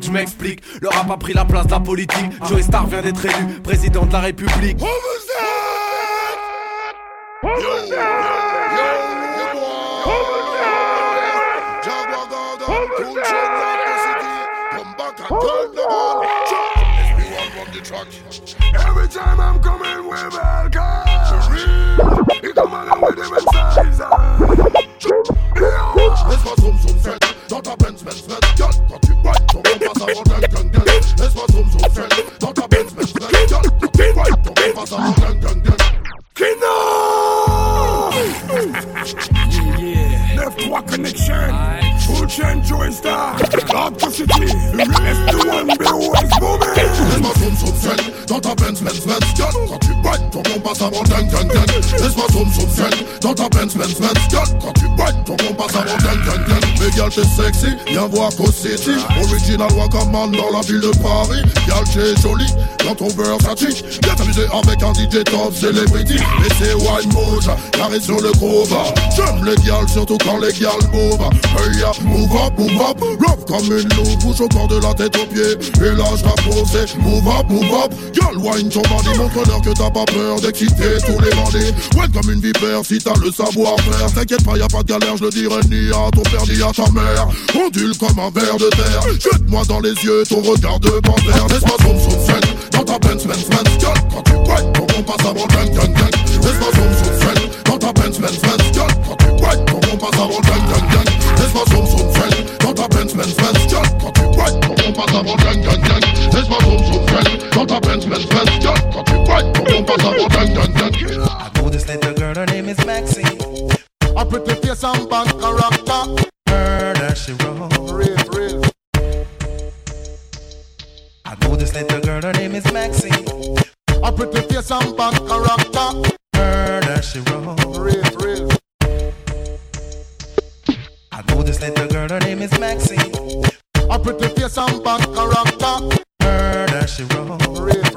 Je m'explique Le rap a pris la place de la politique Joey Star vient d'être élu président de la République fait dans ta Benz gal sexy, viens voir qu'au City. Original Wakaman dans la ville de Paris. Gal t'es jolie, dans ton beurre ça chic Viens t'amuser avec un DJ top celebrity. Et c'est Wine Moja, carré sur le groove J'aime les gals, surtout quand les gals move Hey ya, move up, move up. Love comme une loupe, bouge au corps de la tête aux pieds. Et là je posé, move up, move up. Gal wine ton bandit, montre-leur que t'as pas peur d'exciter tous les bandits. Ouais comme une vipère si t'as le savoir-faire. T'inquiète pas, y'a pas de galère, je le dirai ni à ton père ni à ta mère Ondule comme un verre de terre. Jette-moi dans les yeux ton regard de panthère. Laisse-moi zoom zoom zen dans ta Benz Benz Benz Gueule. Quand tu white ton bon passe avant gang gang gang Laisse-moi zoom zoom zen dans ta Benz Benz Benz Gueule. Quand tu white ton bon passe avant gang gang gang Laisse-moi zoom zoom zen dans ta Benz Benz Benz Gueule. Quand tu white ton bon passe avant gang gang gang Laisse-moi zoom zoom zen dans ta Benz Benz Benz Gueule. Quand tu white ton bon passe avant gang gang gang I know this little girl, her name is Maxine. A pretty face and bad character Murder she wrote Real, real. I know this little girl, her name is Maxine. A pretty face and bad character. Murder she wrote Real, real. I know this little girl, her name is Maxine. A pretty face and bad character. Murder she wrote Real,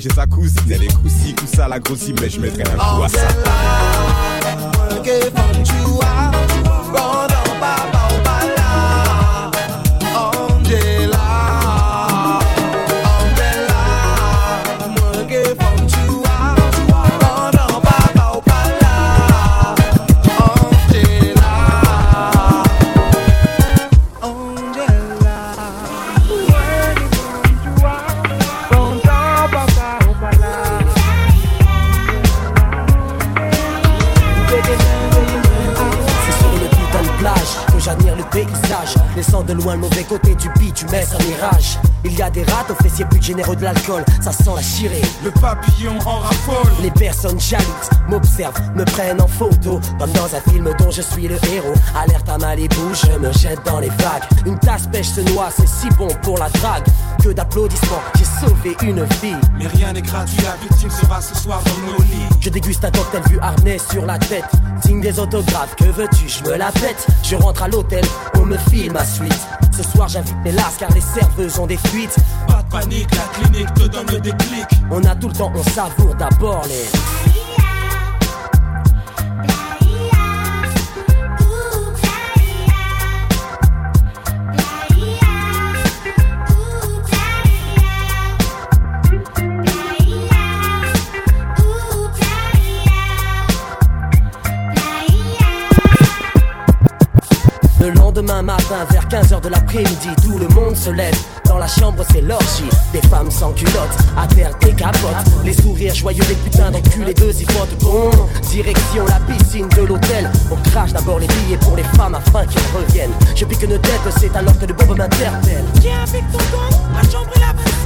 j'ai sa cousine. Elle est coussi, tout ça la grossit, mais je mettrai un coup à ça. De loin mauvais côté du bitumen sans mirage. Il y a des rats aux fessiers plus généreux de l'alcool, ça sent la chirée. Le papillon en raffole. Les personnes jalouses m'observent, me prennent en photo Comme dans un film dont je suis le héros Alerte à Malibu, je me jette dans les vagues Une tasse pêche se noie, c'est si bon pour la drague Que d'applaudissements, j'ai sauvé une vie Mais rien n'est gratuit, la victime sera ce soir dans nos lits. Je déguste un cocktail vu harnais sur la tête Signe des autographes, que veux-tu, je me la pète Je rentre à l'hôtel, on me file ma suite Ce soir j'invite mes lasses car les serveuses ont des fuites Pas de panique, la clinique te donne le déclic. On a tout le temps, on savoure d'abord les... lendemain matin, vers 15h de l'après-midi, tout le monde se lève. Dans la chambre, c'est l'orgie. Des femmes sans culottes, à terre des capotes. Les sourires joyeux des putains d'enculés de zipotes. Bon, direction la piscine de l'hôtel. On crache d'abord les billets pour les femmes afin qu'elles reviennent. Je pique une tête, c'est alors que le bob m'interpelle. Viens avec ton ma chambre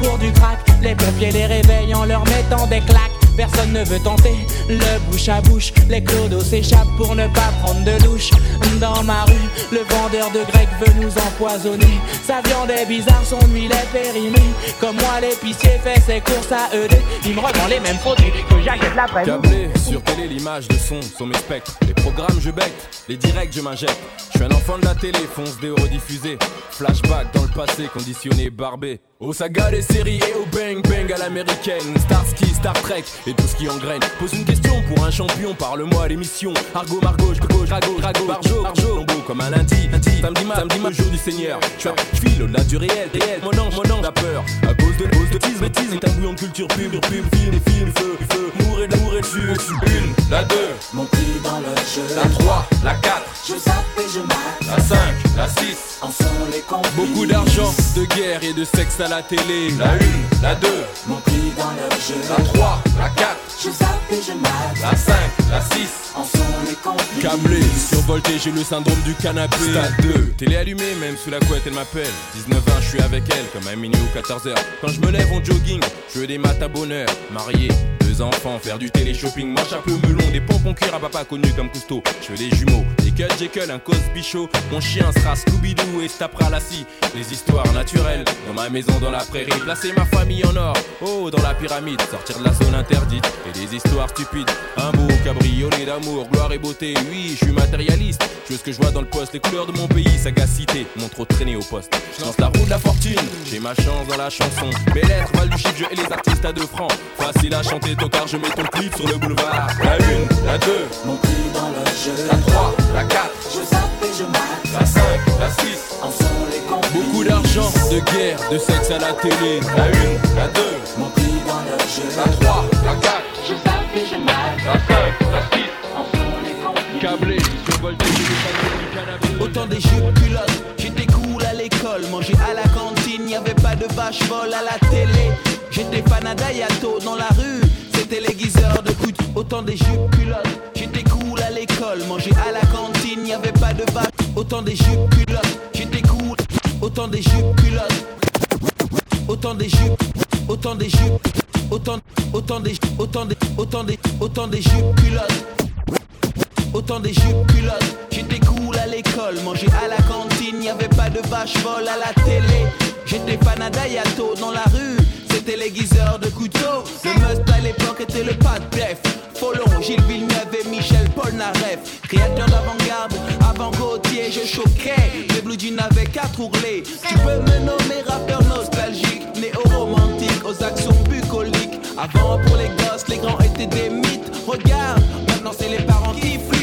pour du crack. Les pompiers les réveillent en leur mettant des claques. Personne ne veut tenter le bouche à bouche. Les clodos s'échappent pour ne pas prendre de douche. Dans ma rue, le vendeur de grec veut nous empoisonner. Sa viande est bizarre, son huile est périmée. Comme moi, l'épicier fait ses courses à ED. Il me revend les mêmes produits j'achète la presse. Câblé sur télé, l'image de son sont mes spectres. Les programmes, je bec, les directs, je m'injecte. Je suis un enfant de la télé, fonce des rediffusés. Flashback dans le passé, conditionné, barbé. Aux sagas des séries et au bang bang à l'américaine. Starsky, Star Trek et tout ce qui engraine. Pose une question pour un champion, parle-moi à l'émission. Argo, Margot, gauche, Rago, Rago, Barjo, Barjo. Comme un lundi, lundi. Samedi, samedi, mat, jour du Seigneur. Je file au-delà du réel, réel. Mon ange, mon ange, la peur. À cause de, cause de tease, bêtise. Bouillon de culture pub, pub, film et film, feu, feu. Mourir, mourir dessus. Une, la deux, Mon prix dans le jeu. la trois, la quatre, Je zappe et je mate. la cinq, la six. En sont les complices. Beaucoup d'argent, de guerre et de sexe à la télé. La une, la deux, Mon prix dans le jeu. la trois, la quatre, Je zappe et je mate. la cinq, la six. En sont les complices. Câblé, survolté, j'ai le syndrome du canapé. Stade 2, télé allumée, même sous la couette, elle m'appelle. 19 ans, je suis avec elle, comme à minuit ou 14h. Quand je me lève en jogging, je veux des maths à bonheur. Marié, enfants, faire du télé-shopping, moi chapeau melon, des pompons cuir à papa connu comme Cousteau. Je veux des jumeaux, des cut Jekyll, un Cosby Show. Mon chien sera Scooby-Doo et se tapera la scie. Les histoires naturelles, dans ma maison, dans la prairie, placer ma famille en or. Oh, dans la pyramide, sortir de la zone interdite. Et des histoires stupides, un beau cabriolet d'amour, gloire et beauté. Oui, je suis matérialiste, je veux ce que je vois dans le poste, les couleurs de mon pays, sagacité, mon trop traîné au poste. Je lance la roue de la fortune, j'ai ma chance dans la chanson. Mes lettres valent du chiffre, je et les artistes à deux francs. Facile à chanter, tocard, je mets ton clip sur le boulevard. La une, la deux, Mon prix dans le jeu. la trois, la quatre, Je zappe et je mate. la cinq, la six. En sont les complices. Beaucoup d'argent, de guerre, de sexe à la télé. La une, la deux, Mon prix dans le jeu. la trois, la quatre, Je zappe et je mate. la cinq, la six. En sont les complices. Câblé, survolté, du cannabis. Autant des jupes culottes, j'étais cool à l'école, manger à la cantine, y avait pas de vache folle à la télé. J'étais fan à Dayato dans la rue, c'était de coups de- Autant des jupes culottes, j'étais cool à l'école, manger à la cantine, y avait pas de vache. Autant des jupes culottes, j'étais cool. Autant des jupes culottes, autant des jupes, autant des jupes, autant, autant des, autant des, autant des, autant des jupes culottes. Autant des jupes culottes, j'étais cool à l'école, manger à la cantine, y avait pas de vache folle à la télé. J'étais fan à Dayato dans la rue, c'était l'aiguiseur de couteau. Le must à l'époque était le pas de def. Follon, Gilles Villeneuve et Michel Polnareff. Créateur d'avant-garde, avant Gauthier, je choquais. Les blue jeans avaient quatre ourlets. Tu peux me nommer rappeur nostalgique, néo-romantique, aux actions bucoliques. Avant pour les gosses, les grands étaient des mythes. Regarde, maintenant c'est les parents qui flippent,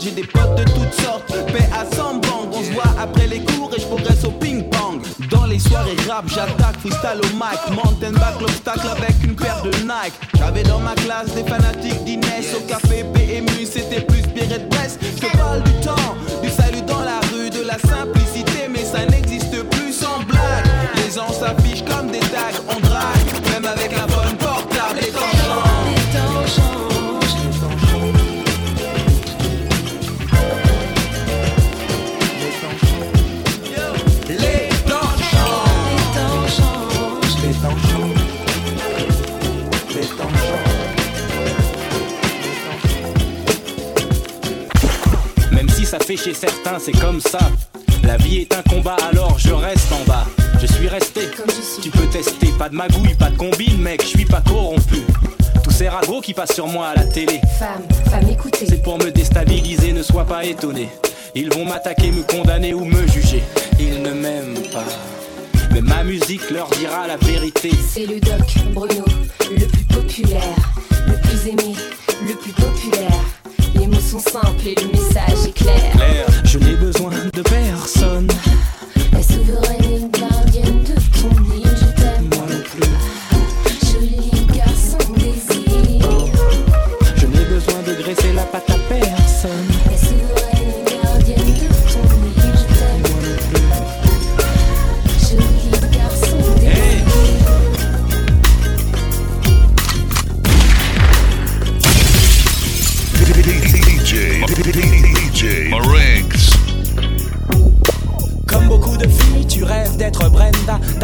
J'ai des potes de toutes sortes, paix à 100 bangs. On se voit après les cours et je progresse au ping-pong. Dans les soirées rap, j'attaque freestyle au mic. Mountain back l'obstacle avec une paire de Nike. J'avais dans ma classe des fanatiques d'Inès. Au café PMU, c'était plus et de presse. Je te parle du temps, du salut dans la rue, de la simplicité, mais ça n'existe plus sans blague. Les gens s'affichent comme des tags, on drague, même avec un fait chez certains, c'est comme ça. La vie est un combat, alors je reste en bas. Je suis resté, Comme je suis. tu peux tester. Pas de magouille, pas de combine, mec, je suis pas corrompu. Tous ces ragots qui passent sur moi à la télé, Femme, femme, écoutez. c'est pour me déstabiliser, ne sois pas étonné. Ils vont m'attaquer, me condamner ou me juger. Ils ne m'aiment pas. Mais ma musique leur dira la vérité. C'est le doc Bruno, le plus populaire, le plus aimé, le plus populaire. Sont et le message est clair. Je n'ai besoin de personne.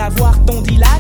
D'avoir ton Dylan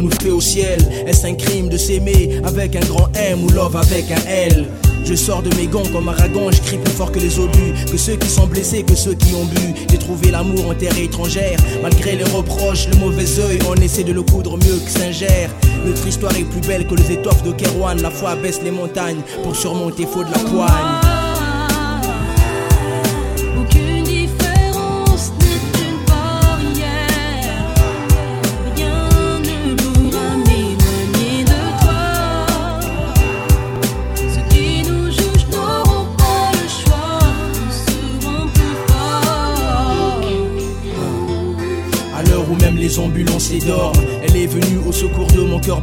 Qu'avons-nous fait au ciel Est-ce un crime de s'aimer avec un grand M ou love avec un L? Je sors de mes gants comme Aragon, je crie plus fort que les obus, que ceux qui sont blessés, que ceux qui ont bu. J'ai trouvé l'amour en terre étrangère, malgré les reproches, le mauvais oeil, on essaie de le coudre mieux que Saint-Gère. Notre histoire est plus belle que les étoffes de Kerouan, la foi baisse les montagnes pour surmonter faut de la poigne.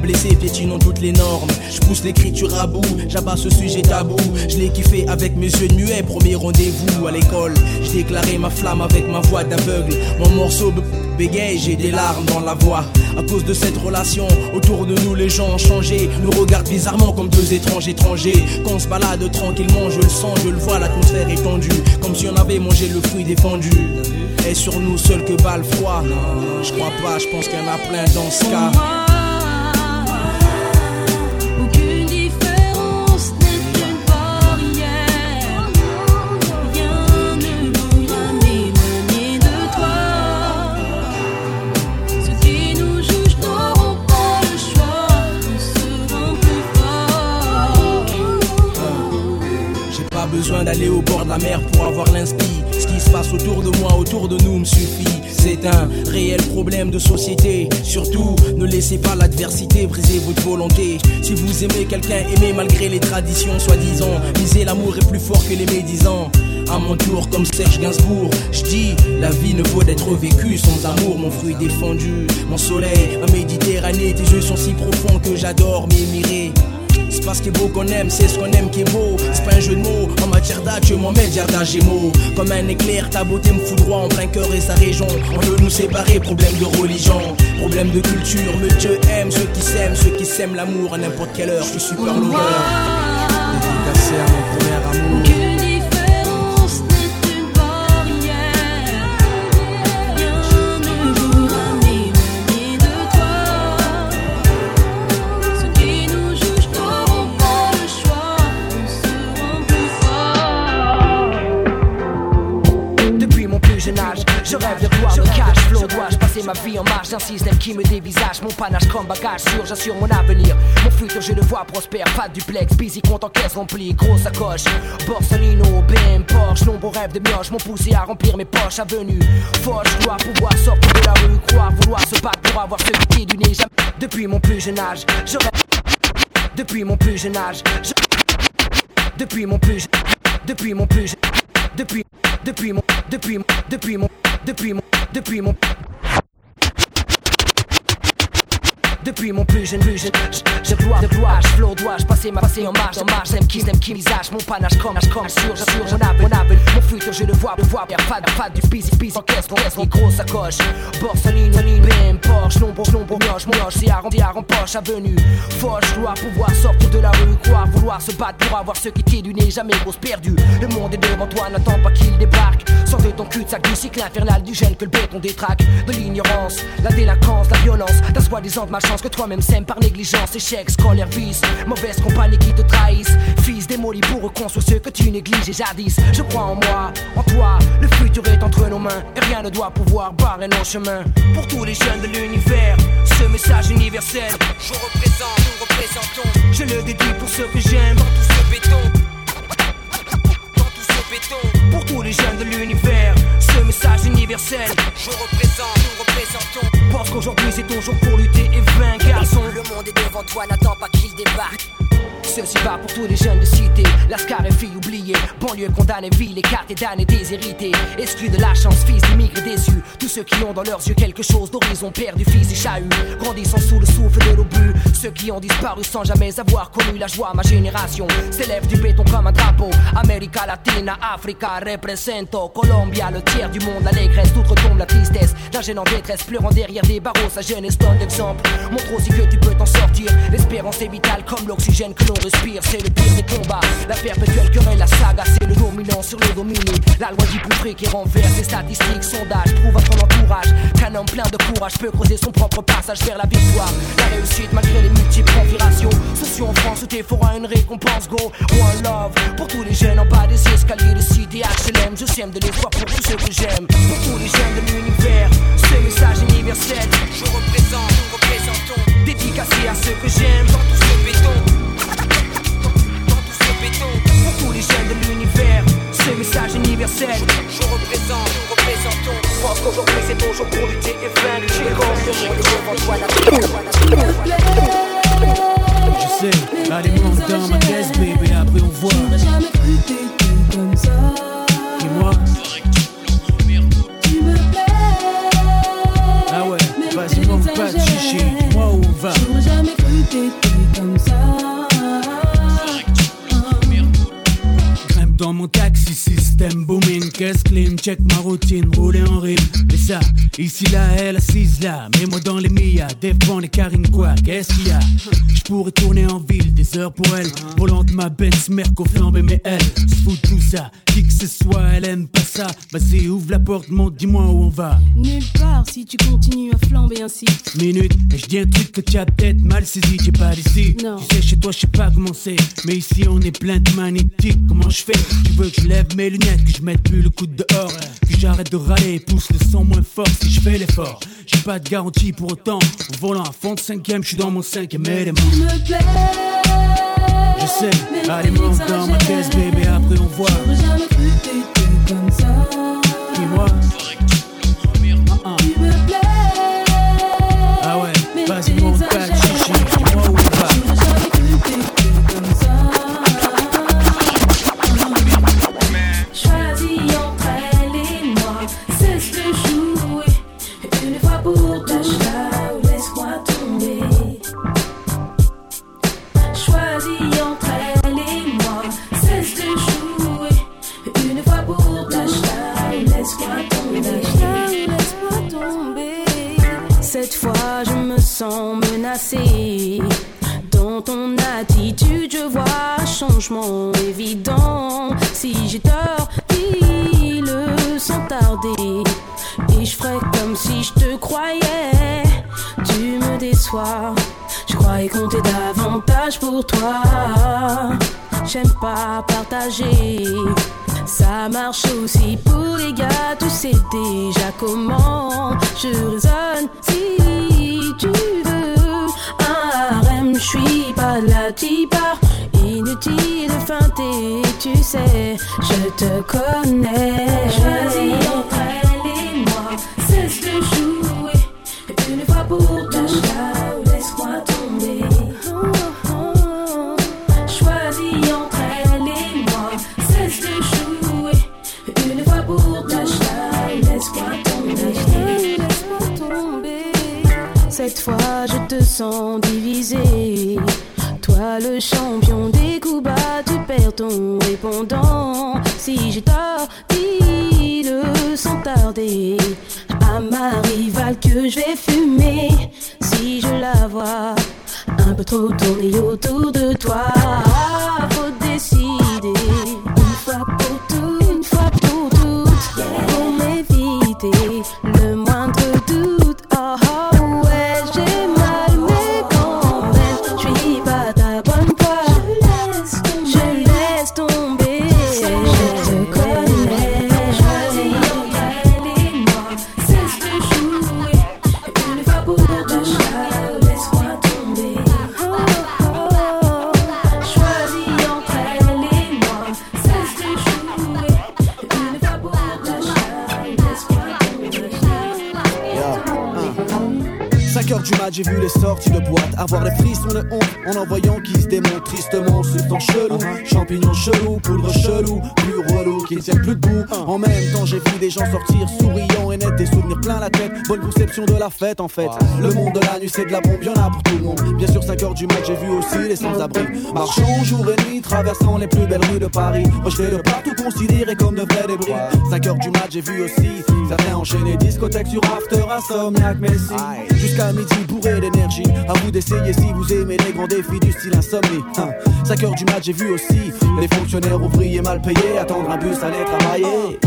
Blessé, piétinant toutes les normes. Je pousse l'écriture à bout, j'abats ce sujet tabou. Je l'ai kiffé avec mes yeux de muet, premier rendez-vous à l'école. J'ai déclaré ma flamme avec ma voix d'aveugle. Mon morceau be- bégaye, j'ai des larmes dans la voix. À cause de cette relation, autour de nous les gens ont changé. Nous regardent bizarrement comme deux étranges étrangers. Quand on se balade tranquillement, je le sens, je le vois, l'atmosphère est tendue. Comme si on avait mangé le fruit défendu. Et sur nous seul que bat le froid. Je crois pas, je pense qu'il y en a plein dans ce cas. Pas besoin d'aller au bord de la mer pour avoir l'inspi. Ce qui se passe autour de moi, autour de nous me suffit. C'est un réel problème de société. Surtout, ne laissez pas l'adversité briser votre volonté. Si vous aimez quelqu'un, aimez malgré les traditions soi-disant. Lisez l'amour est plus fort que les médisants. À mon tour, comme Serge Gainsbourg, je dis la vie ne vaut d'être vécue sans amour. Mon fruit défendu, mon soleil, ma Méditerranée. Tes yeux sont si profonds que j'adore m'émirer. C'est pas ce qui est beau qu'on aime, c'est ce qu'on aime qui est beau. C'est pas un jeu de mots, en matière d'âge, je m'en mets gémeaux. Comme un éclair, ta beauté me foudroie en plein cœur et sa région. On veut nous séparer, problème de religion, problème de culture. Mais Dieu aime ceux qui s'aiment, ceux qui s'aiment l'amour à n'importe quelle heure. Je suis super lover. Ma vie en marge d'un système qui me dévisage Mon panache comme bagage sûr, j'assure mon avenir. Mon futur, je le vois prospère. Pas de duplex, busy, compte en caisse remplie, grosse sacoche. Borsalino, BM, Porsche, nombreux rêves de mioche m'ont poussé à remplir mes poches. Avenue, Foch, dois pouvoir sortir de la rue, croire, vouloir se battre pour avoir ce qui du nez. Depuis mon plus jeune âge, je rêve. Depuis mon plus jeune âge, je... Depuis mon plus je- Depuis mon plus je- Depuis Depuis mon Depuis mon Depuis mon Depuis mon Depuis mon depuis mon plus jeune, plus jeune, je, je gloire de gloire, je flow, dois-je passer ma passé en marche, en marche, j'aime qui, j'aime qui, visage, mon panache comme, comme, sûr, j'assure, mon avenir, mon avenir, mon futur, je le vois, le vois, y'a pas de, pas du busy, busy, en caisse, en grosse sacoche, Borsalino, BM, Porsche, nombre, nombre, mioche, mon mioche, c'est à rond, en poche, avenue, Foch, je dois pouvoir sortir de la rue, croire, vouloir se battre pour avoir ce qui t'est du nez, jamais grosse perdue, le monde est devant toi, n'attends pas qu'il débarque, sors de ton cul-de-sac du cycle infernal du gène que le béton détraque, de l'ignorance, la délinquance, la violence, ta soi-disant de malchance que toi-même sème par négligence, échec, scolaire, vice, mauvaise compagnie qui te trahissent, fils démoli pour reconstruire ceux que tu négliges et jadis, je crois en moi, en toi, le futur est entre nos mains, et rien ne doit pouvoir barrer nos chemins, pour tous les jeunes de l'univers, ce message universel, je représente, nous représentons, je le dédie pour ceux que j'aime, dans tout ce béton, dans tout ce béton, pour tous les jeunes de l'univers, ce message universel, je représente, nous représentons, pense qu'aujourd'hui c'est ton jour pour lutter et vaincre, garçon, Le monde est devant toi, n'attends pas qu'il débarque. Ceci va pour tous les jeunes de cité, Lascar et filles oubliées, banlieue condamnée, ville écartée, damnée, déshérités, exclus de la chance, fils d'immigrés déçus, tous ceux qui ont dans leurs yeux quelque chose d'horizon, perdu, fils et chahut, grandissant sous le souffle de l'obus, ceux qui ont disparu sans jamais avoir connu la joie, ma génération. S'élève du béton comme un drapeau, América Latina, Africa, represento, Colombia, le tiers du monde, l'allégresse, toute retombe la tristesse, d'un jeune en détresse, pleurant derrière des barreaux, sa jeunesse donne d'exemple, montre aussi que tu peux t'en sortir, l'espérance est vitale comme l'oxygène que l'on respire, c'est le pire des combats. La perpétuelle querelle, la saga, c'est le dominant sur le dominé. La loi du plus près qui renverse les statistiques, sondages, prouve à ton entourage qu'un homme plein de courage peut creuser son propre passage vers la victoire. La réussite malgré les multiples configurations. Sociaux en France où t'es une récompense, go. One love pour tous les jeunes en bas des escaliers de cité HLM. Je sème de l'espoir pour tous ceux que j'aime. Pour tous les jeunes de l'univers, ce message universel. Je représente, nous représentons. Dédicacé à ceux que j'aime dans tout ce béton. Béton. Pour tous les jeunes de l'univers, ce message universel. Je représente, nous représentons. Pense qu'aujourd'hui c'est ton jour pour lutter et vaincre. J'ai rendu mon Je sais, allez monte dans ma caisse, bébé, après on voit. J'aurais jamais cru que t'étais comme ça. Et moi, Tu me plais. ah ouais, vas-y, pas de chichi, moi où on va. J'aurais jamais cru que t'étais comme ça. Dans mon taxi, système booming, caisse clean, check ma routine, rouler en rime. Et ça, ici là, elle assise là, mets-moi dans les Mia, défends les carines quoi, qu'est-ce qu'il y a? Je pourrais tourner en ville, des heures pour elle, volant de ma Benz, Merco flambé, mais elle se fout tout ça, qui que ce soit, elle aime pas ça. Vas-y, ouvre la porte, monte, dis-moi où on va. Nulle part si tu continues à flamber ainsi. Minute, et je dis un truc que tu as peut-être mal saisi, t'es pas d'ici. Non. Tu sais, chez toi, je sais pas comment c'est. Mais ici, on est plein de magnétiques. Comment je fais Tu veux que je lève mes lunettes, que je mette plus le coude dehors, que j'arrête de râler, pousse le son moins fort si je fais l'effort. J'ai pas de garantie pour autant. Au volant à fond de cinquième, je suis dans mon cinquième élément. Tu me plais. Je sais, allez, monte dans ma caisse, bébé, après on voit. J'aurais jamais cru que t'étais comme ça. Dis-moi, Tu me sens menacée. Dans ton attitude, je vois changement évident. Si j'ai tort, dis-le sans tarder. Et je ferai comme si je te croyais. Tu me déçois. Je croyais compter davantage pour toi. J'aime pas partager. Ça marche aussi pour les gars, tu sais déjà comment je raisonne si tu veux. Un harem, je suis pas la tipa. Inutile de feinter, tu sais, je te connais. Choisis entre elle et moi, cesse de jouer. Une fois pour ta Cette fois, je te sens divisé. Toi, le champion des coups bas, tu perds ton répondant. Si j'ai tort, dis-le sans tarder. À ma rivale que je vais fumer. Si je la vois un peu trop tourner autour de toi, faut décider. J'ai vu les sorties de boîte. Avoir les frissons de honte en en voyant qui se démontent tristement. Ce temps chelou, champignons chelous, poudre chelou, plus relou, qui ne tiennent plus debout. En même temps, j'ai vu des gens sortir souriants et nets, des souvenirs plein la tête. Bonne conception de la fête en fait. Le monde de la nuit, c'est de la bombe, y'en a pour tout le monde. Bien sûr, 5 heures du mat, j'ai vu aussi les sans-abri. Marchant jour et nuit, traversant les plus belles rues de Paris. Rejetés de partout, considérés comme de vrais débris. 5 heures du mat, j'ai vu aussi certains enchaîner discothèque sur after, insomniaque, Messi. Jusqu'à midi, bourré fait d'énergie. À vous d'essayer si vous aimez les grands défis du style insomnie. Hein. 5 heures du match, j'ai vu aussi les fonctionnaires ouvriers mal payés attendre un bus, aller travailler.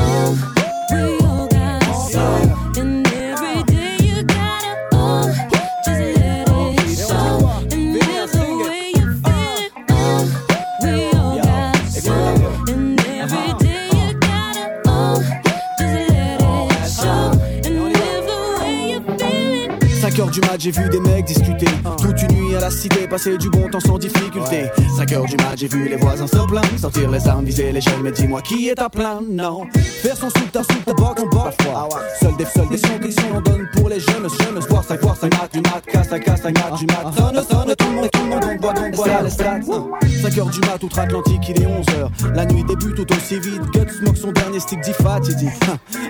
mat, j'ai vu des mecs discuter. Ah. Toute une nuit à la cité, passer du bon temps sans difficulté. 5 heures du mat, j'ai vu les voisins se plaindre. Sortir les armes, viser les jeunes, mais dis-moi qui est à plaindre, non. Faire son soupe, ta soupe, ta boc, on boc. Ah seul des seuls des sons qu'ils sont, on donne pour les jeunes, jeunes. Voir, ça voir, ça mat, du mat, casse, ça casse, ça mat, du mat. Ah, sonne, sonne, tout le monde, tout le monde, on boit, on boit, les stats. 5 heures du mat, outre-Atlantique, il est 11h. La nuit débute tout aussi vite. Guts smoke son dernier stick, dit fatidique.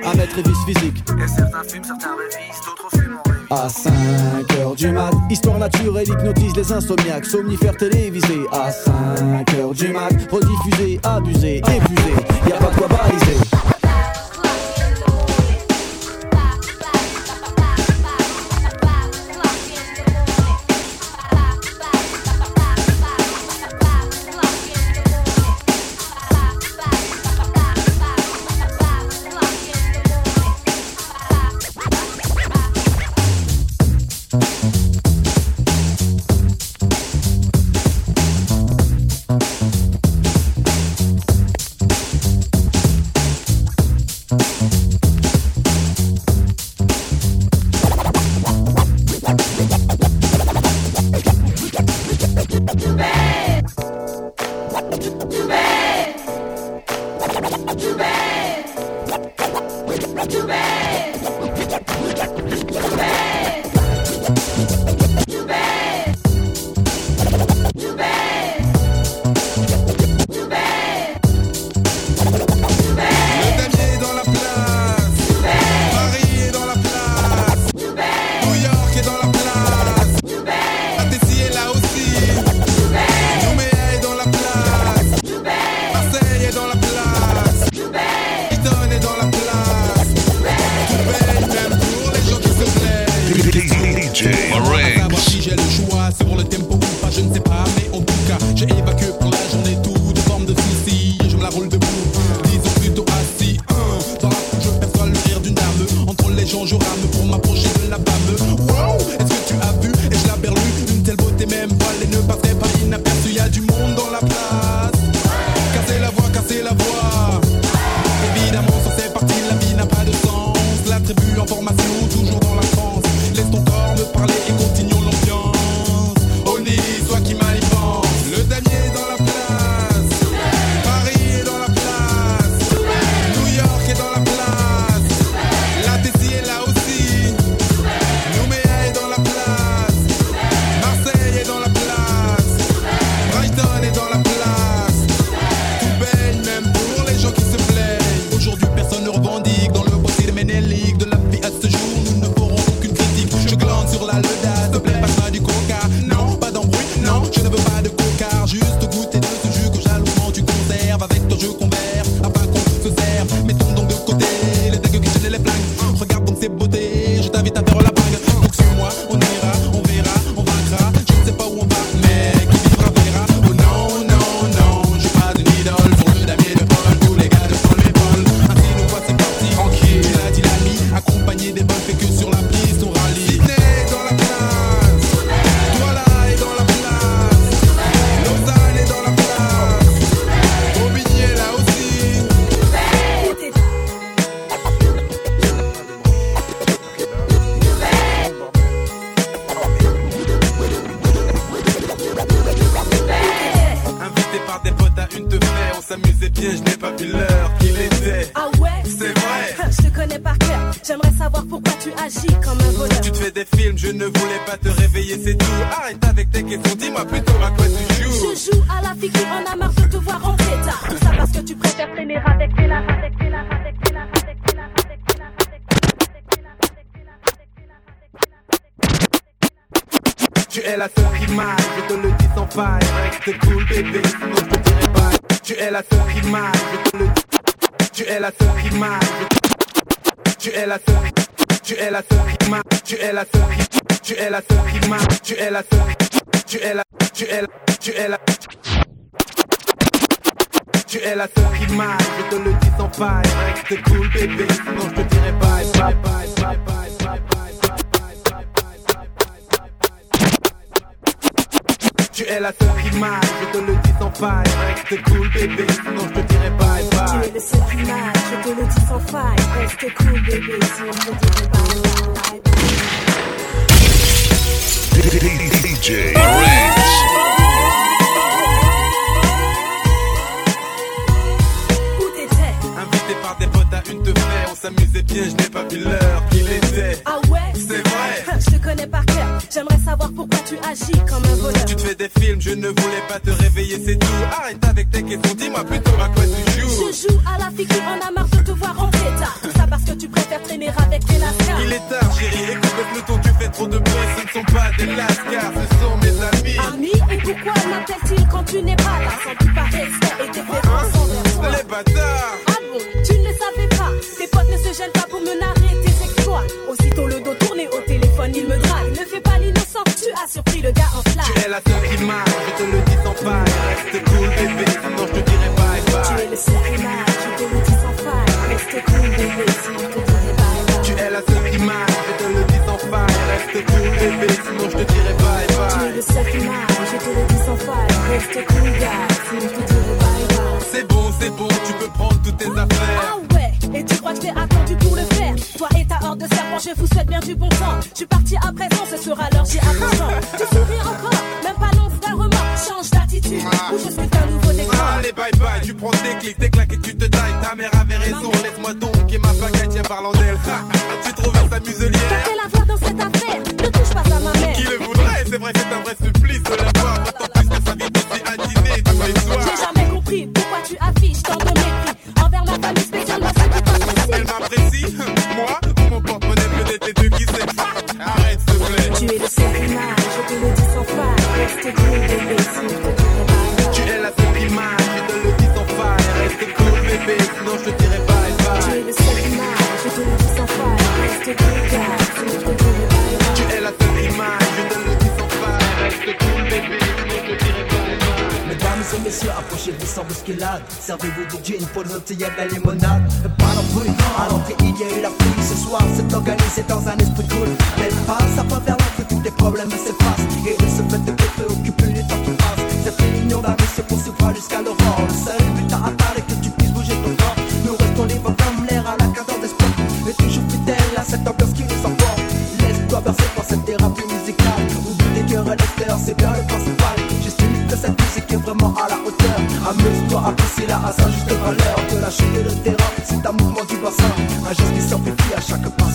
À mettre et vice physique. Et certains fument, certains révisent, d'autres fument à 5 heures du mat. Histoire naturelle hypnotise les insomniaques, somnifères télévisés à 5 heures du mat. Rediffusé, abusé, épuisé, y a pas de quoi baliser. Es la seule qui m'a, je te le dis sans faille. Reste cool bébé, sinon je te dirai bye Tu bye. es le seul qui m'a, je te le dis sans faille. Reste cool, bébé, sinon je te dirai bye bye. DJ Où t'étais? Invité par des potes à une te faire, on s'amusait bien, je n'ai pas vu l'heure qu'il était. Ah ouais? C'est vrai. Je te connais par. J'aimerais savoir pourquoi tu agis comme un voleur. Tu te fais des films, je ne voulais pas te réveiller, c'est tout. Arrête avec tes questions, dis-moi plutôt à quoi tu joues. Je joue à la fille qui en a marre de te voir en état. Tout ça parce que tu préfères traîner avec les lascars. Il est tard, chérie, écoute le peloton, tu fais trop de bruit, ce ne sont pas des lascars, ce sont mes amis. Amis, et pourquoi m'appelle-t-il quand tu n'es pas là? Sans doute par respect et déférence envers toi. Les bâtards Ah bon, tu ne le savais pas. Tes potes ne se gênent pas pour me narrer tu surpris le gars en flash. Tu es la seule qui m'a, je te le dis sans faille. Reste cool, bébé, sinon je te dirai bye Tu bye. es le seul je te le dis sans faille. Reste cool, bébé, sinon je te dirai bye bye. Tu es la seule qui m'a, je te le dis sans faille. Reste cool, bébé, sinon je te dirai bye Tu es bye. le seul qui m'a, je te le dis sans faille. Reste cool, gars, du bon. Je suis parti à présent, ce sera l'heure, j'ai à présent. Tu souris encore, même pas l'once d'un remords. Change d'attitude, ou je suis un nouveau décor. Allez, bye bye, tu prends tes clics, tes claques et tu te tailles. Ta mère avait raison, laisse-moi donc et ma pagaille, tiens, parlant d'elle. Servez-vous du gin pour nous il y a de la limonade. Pas non plus, à l'entrée il y a eu la fille. Ce soir c'est organisé dans un esprit cool. Mais passe à pas vers tous les problèmes s'effacent. Et de ce fait de préoccuper du temps qui passe. Cette réunion d'amis se poursuivra jusqu'à l'aurore. À sa juste valeur. De la chute et le terrain, c'est un mouvement bassin. Un geste qui s'amplifie à chaque passage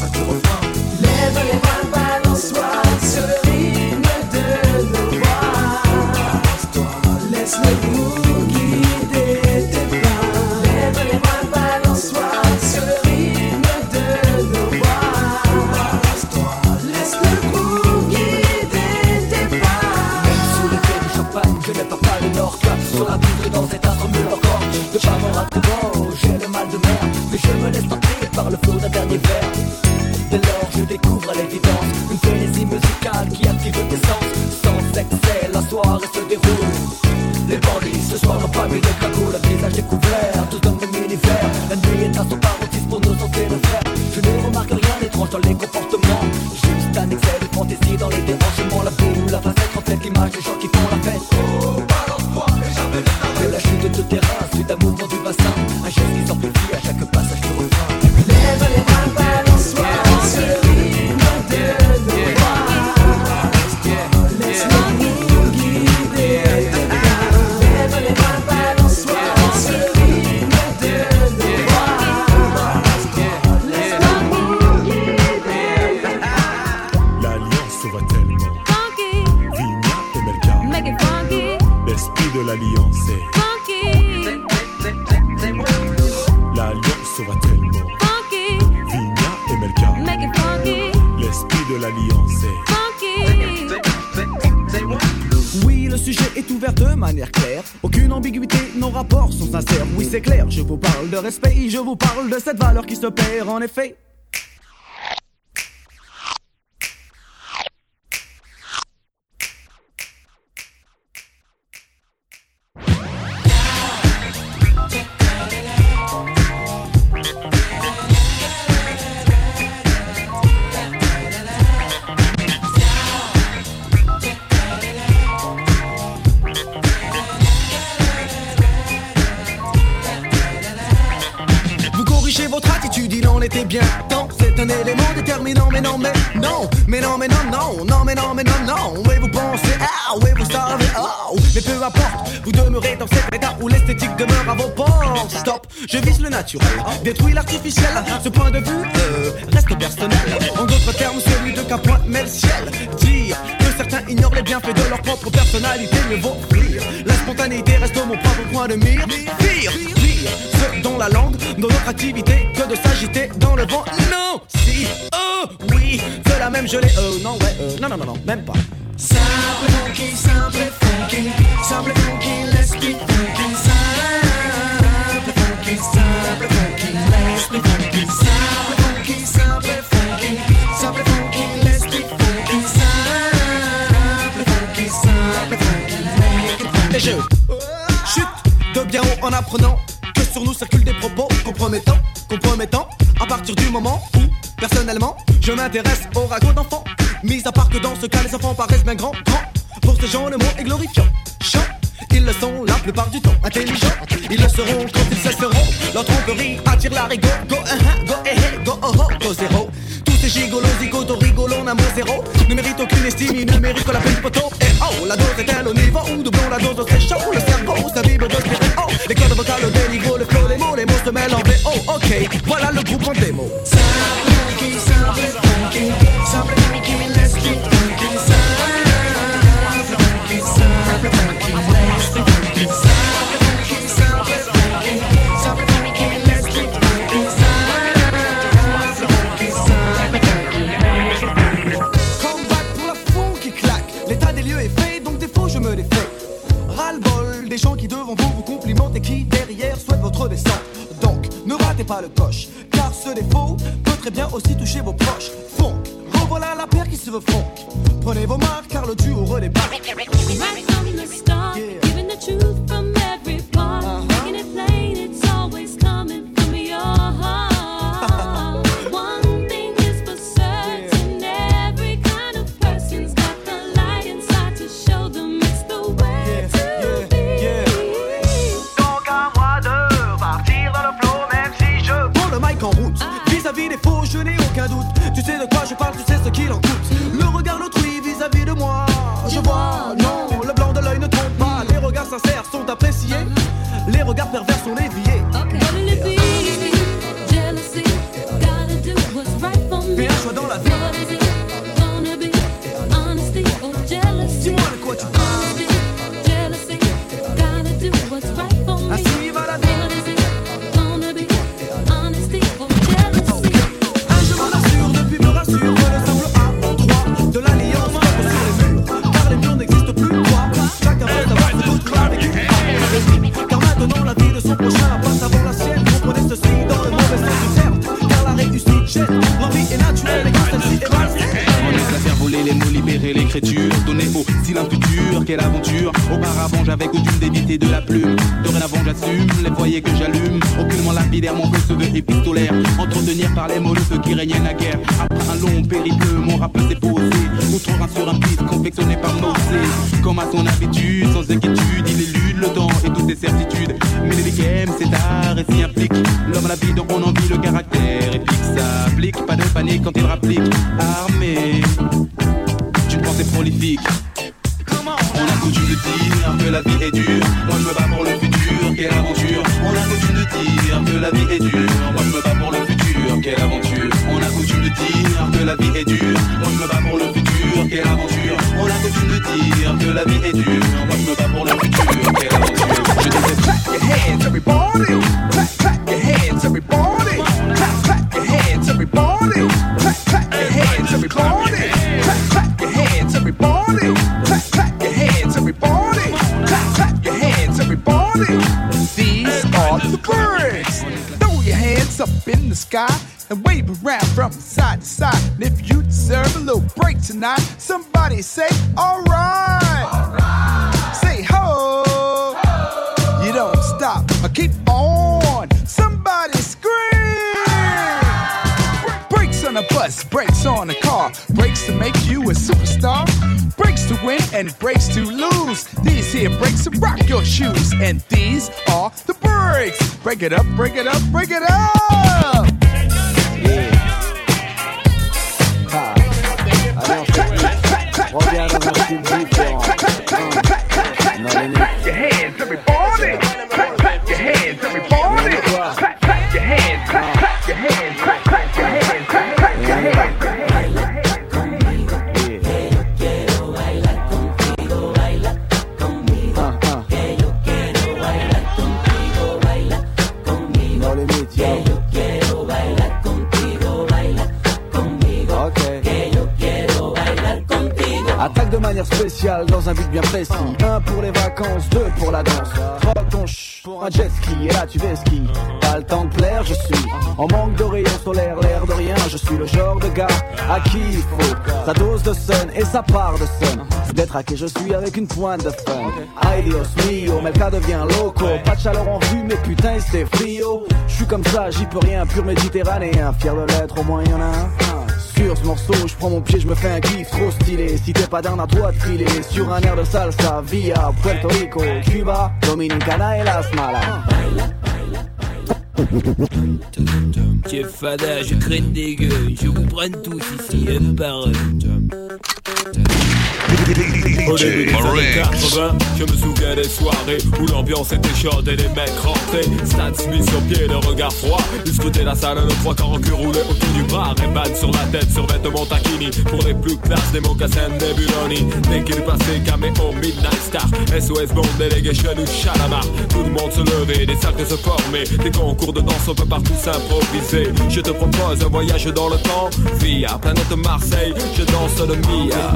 Va tellement. funky, Vigna et Melka. make it funky, L'esprit de l'alliance est. funky. Oui, le sujet est ouvert de manière claire. Aucune ambiguïté, nos rapports sont sincères. Oui, c'est clair, je vous parle de respect, je vous parle de cette valeur qui se perd en effet. Détruis l'artificiel. Ce point de vue euh, reste personnel. En d'autres termes, celui de Capointe met le ciel. Dire que certains ignorent les bienfaits de leur propre personnalité, mieux vaut fuir. La spontanéité reste mon propre point de mire. Pire, pire, ce dont la langue, dans notre activité, que de s'agiter dans le vent. Non, si, oh, oui, de la même gelée. Euh, non, ouais, euh, non, non, non, non, même pas. Propos compromettants, compromettants. À partir du moment où, personnellement, je m'intéresse au ragot d'enfants. Mis à part que dans ce cas, les enfants paraissent bien grands, grands. Pour ces gens, le mot est glorifiant. Chant, ils le sont la plupart du temps. Intelligents, ils le seront quand ils cesseront. Leur tromperie attire la rigo. Go, uh, go, eh, eh, go, oh, oh, go, zéro. Tous ces gigolos, zigotos, rigolons, n'a mot zéro. Ne méritent aucune estime, ils ne méritent que la peine poteau. Et oh, la dose est-elle au niveau où doublons la dose, c'est chaud. Le cerveau, ça vibre de en VO. Ok, voilà le groupe en démo. Ses. Mais les games, c'est art et s'y implique. L'homme la vie dont on envie le caractère épique s'applique. Pas de panique quand il rapplique. Armé d'une pensée prolifique. On a coutume de dire que la vie est dure. Moi je me bats pour le futur, quelle aventure. On a coutume de dire que la vie est dure. Moi je me bats pour le futur, quelle aventure. On a coutume de dire que la vie est dure. Moi je me bats pour le futur, quelle aventure. On a coutume de dire que la vie est dure. Moi je me bats pour your hands everybody. Clap clap your hands everybody. Clap clap your hands everybody. Clap clap your hands everybody. Clap clap your hands everybody. Clap clap your hands everybody. Clap clap your hands everybody. These are the birds. Throw your hands up in the sky and wave around from side to side. If you deserve a little break tonight, somebody say, and brakes to lose. These here brakes to rock your shoes. And these are the brakes. Break it up, break it up, break it up. Spéciale dans un but bien précis. Un pour les vacances, deux pour la danse. Trois ton ch pour un jet ski et là tu vais ski. Pas le temps de plaire, je suis en manque de rayons solaires, l'air de rien. Je suis le genre de gars à qui il faut sa dose de sun et sa part de sun. D'être à qui je suis avec une pointe de fun. Ay Dios mio, mais le cas devient loco. Pas de chaleur en vue, mais putain c'est frio. Je suis comme ça, j'y peux rien, pur méditerranéen. Fier de l'être, au moins y en a un. Sur ce morceau, je prends mon pied, je me fais un kiff trop stylé. Si t'es pas d'un à toi de filer sur un air de salsa via Puerto Rico, Cuba, Dominicana et Las Malas. Chef Fada, je crains des gueux, je vous prends tous ici, un par un. Au début des années 80, je me souviens des soirées où l'ambiance était chaude et les mecs rentraient. Stan Smith sur pied, le regard froid. Scrutaient la salle, le trois quarts en cul roulé autour du bar. Rayman sur la tête, sur vêtements taquini. Pour les plus classes, des mocassins Nebuloni. Dès qu'il passait, caméo, Midnight Star. SOS Bond, Delegation ou Chalamar. Tout le monde se levait, des cercles se formaient. Des concours de danse, on peut partout s'improviser. Je te propose un voyage dans le temps. Via planète Marseille, je danse le Mia.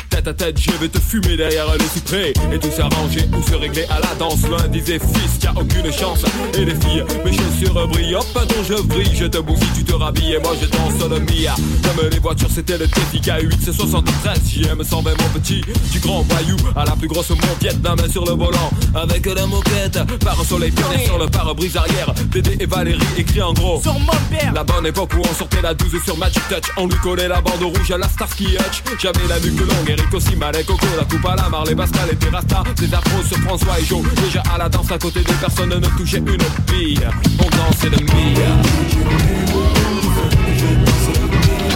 Tête à tête, je vais te fumer derrière le cyprès. Et tout s'arranger ou se régler à la danse. L'un disait fils, y a aucune chance. Et les filles, mes chaussures brillent. Hop, dont je brille, je te bousille, tu te rhabilles. Et moi je danse le Mia. Comme les voitures, c'était le TFK 8 c'est 73 JM 120 mon petit Du grand voyou à la plus grosse montiette La main sur le volant Avec la moquette. Par un soleil pionnier sur le pare-brise arrière. Dédé et Valérie écrit en gros. Sur mon père. La bonne époque où on sortait la 12 sur Magic Touch. On lui collait la bande rouge à la Starsky Hutch. J'avais la nuque longue, Eric aussi, Malek, Coco La coupe à la Marley, Pascal et Terrasta afros sur François et Joe Déjà à la danse à côté des personnes ne touchait une bille. On dansait le Mia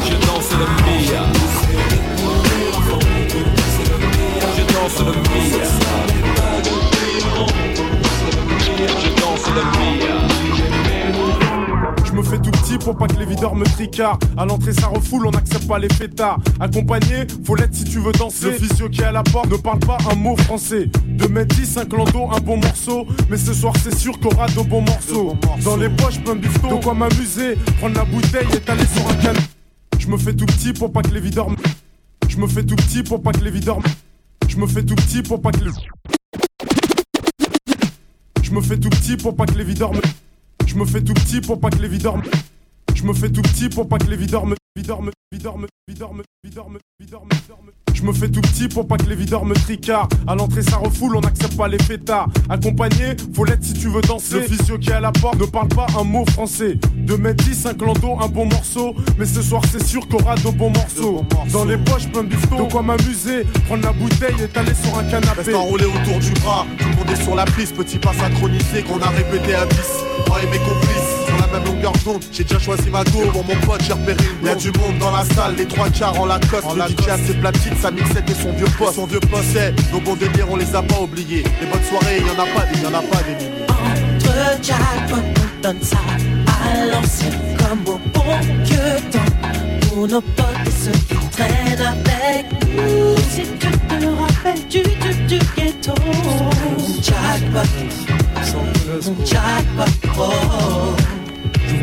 Je danse le Mia Je danse le Mia Je danse le Mia fais tout petit pour pas que les videurs me tricardent. À l'entrée, ça refoule, on n'accepte pas les fêtards. Accompagné, faut l'être si tu veux danser. Le physio qui est à la porte ne parle pas un mot français. 2 mètres 10, un clando, un bon morceau. Mais ce soir, c'est sûr qu'on aura de bons morceaux. Dans les poches, plein de bifton. De quoi m'amuser, prendre la bouteille et t'aller sur un canne. Je me fais tout petit pour pas que les videurs me. Je me fais tout petit pour pas que les videurs me. Je me fais tout petit pour pas que les. Je me fais tout petit pour pas que les videurs me. Je me fais tout petit pour pas que les videurs me. Je me fais tout petit pour pas que les videurs me. Videurs me. Videurs me. Videurs me. Videurs me. Videurs me. Videurs me. Je me fais tout petit pour pas que les videurs me tricardent. À l'entrée, ça refoule, on n'accepte pas les fêtards. Accompagné, faut l'être si tu veux danser. Le physio qui est à la porte ne parle pas un mot français. 2 mètres 10, un clando, un bon morceau. Mais ce soir, c'est sûr qu'on aura de bons morceaux. Dans les poches, plein de bifton. De quoi m'amuser, prendre la bouteille et t'aller sur un canapé. Reste enroulé autour du bras, tout le monde est sur la piste, petit pas synchronisé qu'on a répété à 10. Moi et mes complices, la même longueur d'onde, j'ai déjà choisi ma go. Pour mon pote, j'ai repéré une Y'a du monde dans la salle, les trois quarts en Lacoste. Le DJ a ses platines, sa mixette et son vieux poste. Son vieux poste, c'est nos bons délires, on les a pas oubliés. Les bonnes soirées, y en a pas, y en a pas des milliers. Entre jackpot, on donne ça à l'ancienne comme au bon vieux temps. Pour nos potes et ceux qui traînent avec nous. Si tu te rappelles du tube du ghetto. Jackpot, jackpot, oh.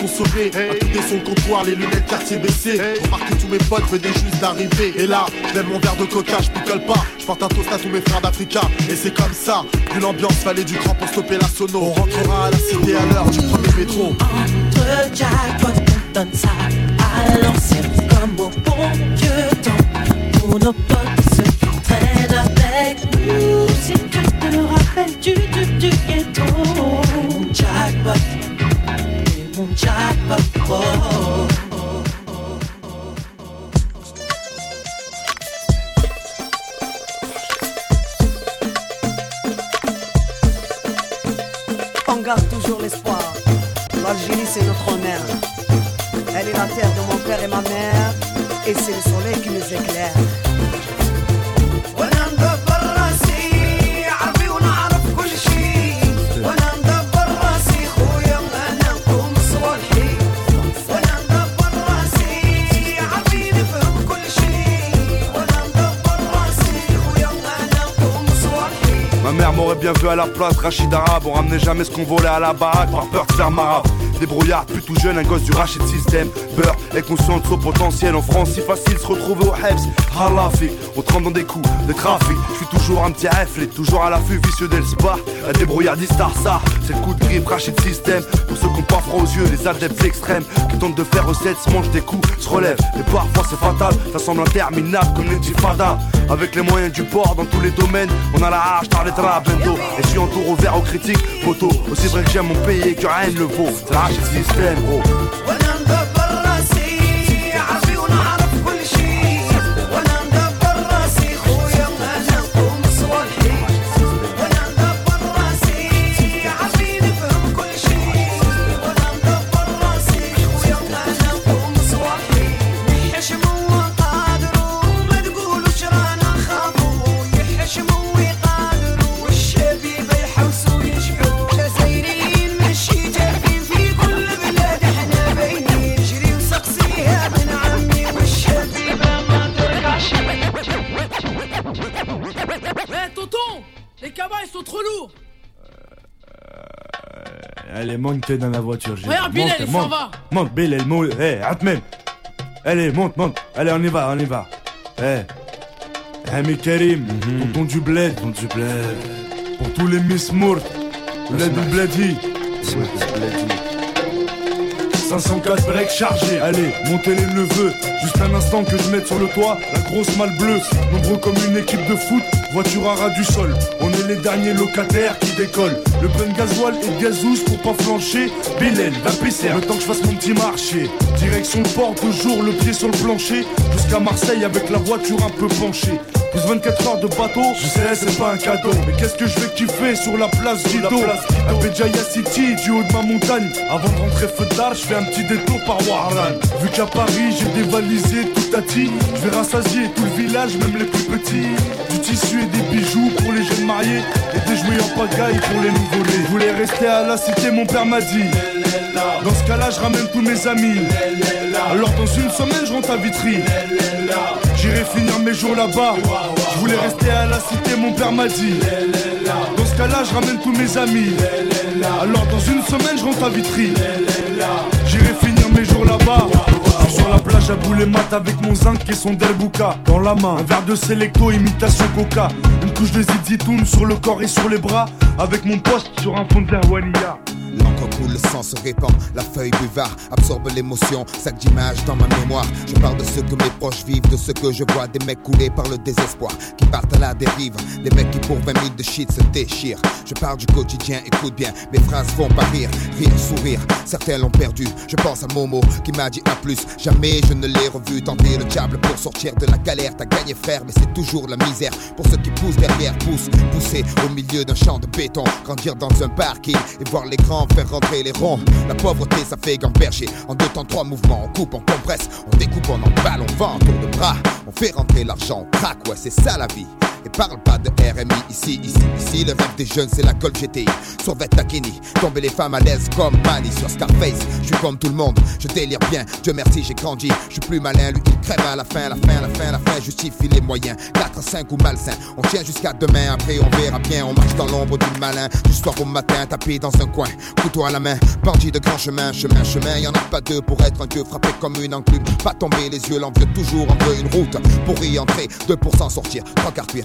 À tout des sons comptoir, les lunettes quartier baissées. Remarque que tous mes potes venaient juste d'arriver. Et là, lève mon verre de coca, je picole pas. Je porte un toast à tous mes frères d'Africa. Et c'est comme ça, vu l'ambiance, fallait du grand pour stopper la sono. On rentrera à la cité à l'heure du premier métro. Entre jackpot, on donne ça à l'ancienne comme au bon vieux temps. Pour nos potes, ceux qui traînent avec nous. Si tu te rappelles du, du, du ghetto. Jackpot, On garde toujours l'espoir. L'Algérie, c'est notre honneur. Elle est la terre de mon père et ma mère. Et c'est le soleil qui nous éclaire. Bien vu à la place, Rachid Arabe. On ramenait jamais ce qu'on volait à la baraque par peur de faire marab. Débrouillard, plus tout jeune, un gosse du Rachid System. Beurre, est conscient de son potentiel. En France, si facile se retrouver au Hebs. Halafi, on trempe dans des coups de trafic. Je suis toujours un petit reflet, toujours à l'affût, vicieux d'El Spar. La débrouillardise star, ça, c'est le coup de griffe, Rachid System. Pour ceux qui ont pas froid aux yeux, les adeptes extrêmes. Qui tentent de faire recette, se mangent des coups, se relèvent. Mais parfois c'est fatal, ça semble interminable comme l'intifada. Avec les moyens du port dans tous les domaines, on a la hache, draps, bendo. Et je suis entouré au vert aux critiques, photo. Aussi vrai que j'aime mon pays et que rien ne le vaut. C'est la System, gros. Monte t'es dans la voiture. j'ai- Regarde, Bilal, monte, il s'en monte. va. Monte, Bilal, monte. Eh, Atmen. Allez, monte, monte. Allez, on y va, on y va. Eh. Ami Karim, tonton du bled. Tonton du bled. Pour tous les Miss Mourt. Bled du bledi. 504 breaks chargés. Allez, montez les neveux. Juste un instant que je mette sur le toit la grosse malle bleue. Nombreux comme une équipe de foot, voiture à ras du sol. On est les derniers locataires qui décollent. Le plein de gasoil et de gazouze pour pas flancher. Bilal, va pisser. Le temps que je fasse mon petit marché. Direction le port, toujours le pied sur le plancher. Jusqu'à Marseille avec la voiture un peu penchée. Plus 24 heures de bateau, je sais c'est pas un cadeau. Mais qu'est-ce que je vais kiffer sur la place Guido À Béjaïa City, du haut de ma montagne. Avant de rentrer feu d'art, je fais un petit détour par Warlan Vu qu'à Paris j'ai dévalisé tout à ti. Je vais rassasier tout le village, même les plus petits. Du tissu et des bijoux pour les jeunes mariés. Et des jouets en pagaille pour les nouveau-nés. Je voulais rester à la cité, mon père m'a dit Dans ce cas-là, je ramène tous mes amis Alors dans une semaine, je rentre à Vitry J'irai finir mes jours là-bas. Je voulais rester à la cité, mon père m'a dit. Dans ce cas-là, je ramène tous mes amis. Alors dans une semaine, je rentre à Vitry. J'irai finir mes jours là-bas. Sur la plage à bouler mat avec mon zinc et son delbuka Dans la main, un verre de Selecto, imitation coca Une couche de zizitoun sur le corps et sur les bras Avec mon poste sur un fond de le sang se répand, la feuille buvard absorbe l'émotion, sac d'images dans ma mémoire. Je parle de ce que mes proches vivent, de ce que je vois, des mecs coulés par le désespoir, qui partent à la dérive, des mecs qui pour 20 000 de shit se déchirent. Je parle du quotidien, écoute bien, mes phrases font pas rire, rire, sourire. Certains l'ont perdu, je pense à Momo qui m'a dit à plus. Jamais je ne l'ai revu tenter le diable pour sortir de la galère. T'as gagné frère, mais c'est toujours la misère. Pour ceux qui poussent derrière, poussent, pousser au milieu d'un champ de béton, grandir dans un parking et voir les grands faire rentrer les ronds. La pauvreté, ça fait gamberger. En deux temps, trois mouvements, on coupe, on compresse, on découpe, on emballe, on vend, on tour de bras. On fait rentrer l'argent, on craque, ouais, c'est ça la vie. Et parle pas de RMI ici, ici, ici. Le rêve des jeunes, c'est la Col GTI. Survêt Takini, tomber les femmes à l'aise comme Manny sur Scarface. Je suis comme tout le monde, je délire bien. Dieu merci, j'ai grandi. Je suis plus malin, lui il crève à la fin, la fin, la fin, la fin. Justifie les moyens. 4 5 ou malsain. On tient jusqu'à demain, après on verra bien. On marche dans l'ombre du malin. Du soir au matin, tapé dans un coin. Couteau à la main, bandit de grand chemin, chemin, chemin. Y en a pas deux pour être un dieu frappé comme une enclume. Pas tomber les yeux, l'envieux toujours en veut une route. Pour y entrer, deux pour s'en sortir. Trois quarts cuir,